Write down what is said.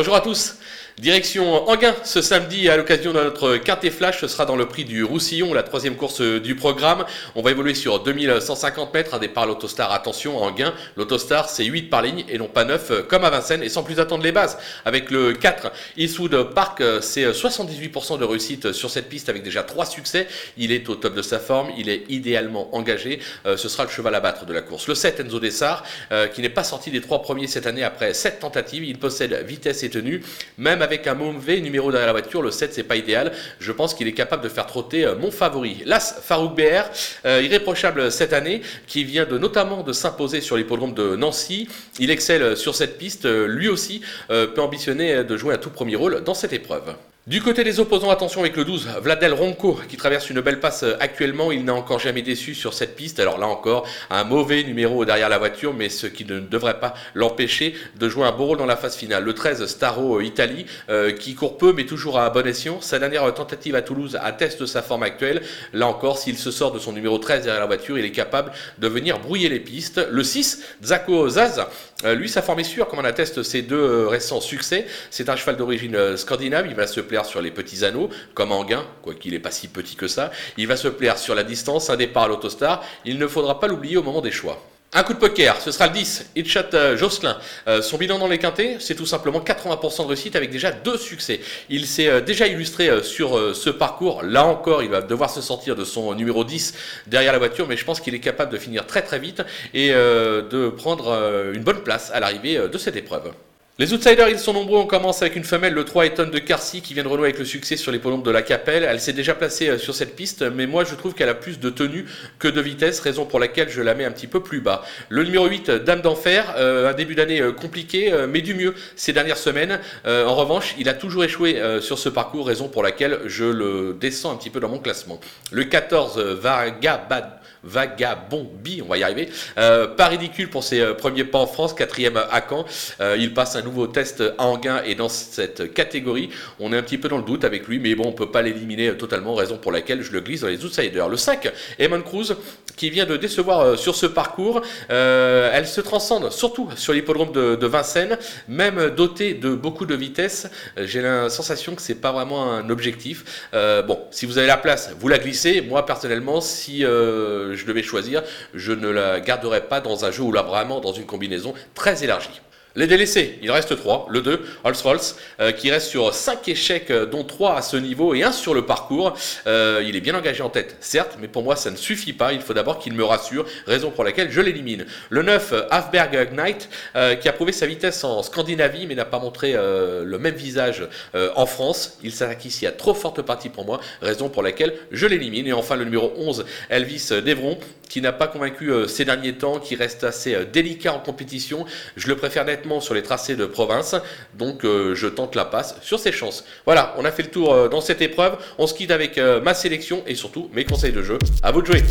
Bonjour à tous. Direction Anguin ce samedi à l'occasion de notre quintet flash. Ce sera dans le prix du Roussillon, la troisième course du programme. On va évoluer sur 2150 mètres. Un départ l'autostar. Attention, Anguin, l'autostar c'est 8 par ligne et non pas 9 comme à Vincennes. Et sans plus attendre les bases. Avec le 4, Eastwood Park, c'est 78% de réussite sur cette piste avec déjà 3 succès. Il est au top de sa forme. Il est idéalement engagé. Euh, ce sera le cheval à battre de la course. Le 7, Enzo Dessart, euh, qui n'est pas sorti des trois premiers cette année après 7 tentatives. Il possède vitesse et tenue. Même avec un mauvais numéro derrière la voiture, le 7 c'est pas idéal. Je pense qu'il est capable de faire trotter euh, mon favori. L'As Farouk BR, euh, irréprochable cette année, qui vient de notamment de s'imposer sur l'hippodrome de Nancy. Il excelle sur cette piste, euh, lui aussi peut ambitionner de jouer un tout premier rôle dans cette épreuve. Du côté des opposants, attention avec le 12, Vladel Ronco qui traverse une belle passe euh, actuellement. Il n'a encore jamais déçu sur cette piste. Alors là encore, un mauvais numéro derrière la voiture, mais ce qui ne devrait pas l'empêcher de jouer un beau rôle dans la phase finale. Le 13, Staro euh, Italie, euh, qui court peu mais toujours à bon escient. Sa dernière tentative à Toulouse atteste sa forme actuelle. Là encore, s'il se sort de son numéro 13 derrière la voiture, il est capable de venir brouiller les pistes. Le 6, Zako Zaz, lui, sa forme est sûre, comme en atteste ses deux récents succès. C'est un cheval d'origine scandinave. Il va se plaire sur les petits anneaux, comme Anguin, quoiqu'il n'est pas si petit que ça. Il va se plaire sur la distance, un départ à l'autostar. Il ne faudra pas l'oublier au moment des choix. Un coup de poker, ce sera le 10, Hitchat euh, Jocelyn. Euh, son bilan dans les quintés, c'est tout simplement 80% de réussite avec déjà deux succès. Il s'est euh, déjà illustré sur ce parcours. Là encore, il va devoir se sortir de son numéro 10 derrière la voiture, mais je pense qu'il est capable de finir très très vite et de prendre une bonne place à l'arrivée de cette épreuve. Les outsiders, ils sont nombreux. On commence avec une femelle, le 3 Eton de Carcy, qui vient de renouer avec le succès sur les polombes de la Capelle. Elle s'est déjà placée euh, sur cette piste, mais moi je trouve qu'elle a plus de tenue que de vitesse, raison pour laquelle je la mets un petit peu plus bas. Le numéro 8, Dame d'Enfer, euh, un début d'année euh, compliqué, mais du mieux ces dernières semaines. en revanche, il a toujours échoué sur ce parcours, raison pour laquelle je le descends un petit peu dans mon classement. Le 14, Vagabad Vagabombi, on va y arriver. Euh, pas ridicule pour ses euh, premiers pas en France, quatrième à Caen. Euh, il passe un nouveau test Anguin et dans cette catégorie, on est un petit peu dans le doute avec lui, mais bon, on peut pas l'éliminer totalement, raison pour laquelle je le glisse dans les outsiders. Le 5, Eamon Cruz, qui vient de décevoir sur ce parcours. elle se transcende surtout sur l'hippodrome de, Vincennes, même doté de beaucoup de vitesse. J'ai la sensation que c'est pas vraiment un objectif. bon, si vous avez la place, vous la glissez. Moi, personnellement, si je devais choisir, je ne la garderai pas dans un jeu ou là vraiment dans une combinaison très élargie. Les délaissés, il reste 3. Le 2, Rolls-Rolls, euh, qui reste sur 5 échecs, euh, dont 3 à ce niveau et 1 sur le parcours. Euh, il est bien engagé en tête, certes, mais pour moi ça ne suffit pas. Il faut d'abord qu'il me rassure, raison pour laquelle je l'élimine. Le 9, Hafberg Knight, qui a prouvé sa vitesse en Scandinavie, mais n'a pas montré le même visage en France. Il s'attaque ici à trop forte partie pour moi, raison pour laquelle je l'élimine. Et enfin le numéro 11, Elvis Devron, qui n'a pas convaincu ces derniers temps, qui reste assez délicat en compétition. Je le préfère nettement sur les tracés de province, donc euh, je tente la passe sur ses chances. Voilà, on a fait le tour euh, dans cette épreuve, on se quitte avec euh, ma sélection et surtout mes conseils de jeu. À vous de jouer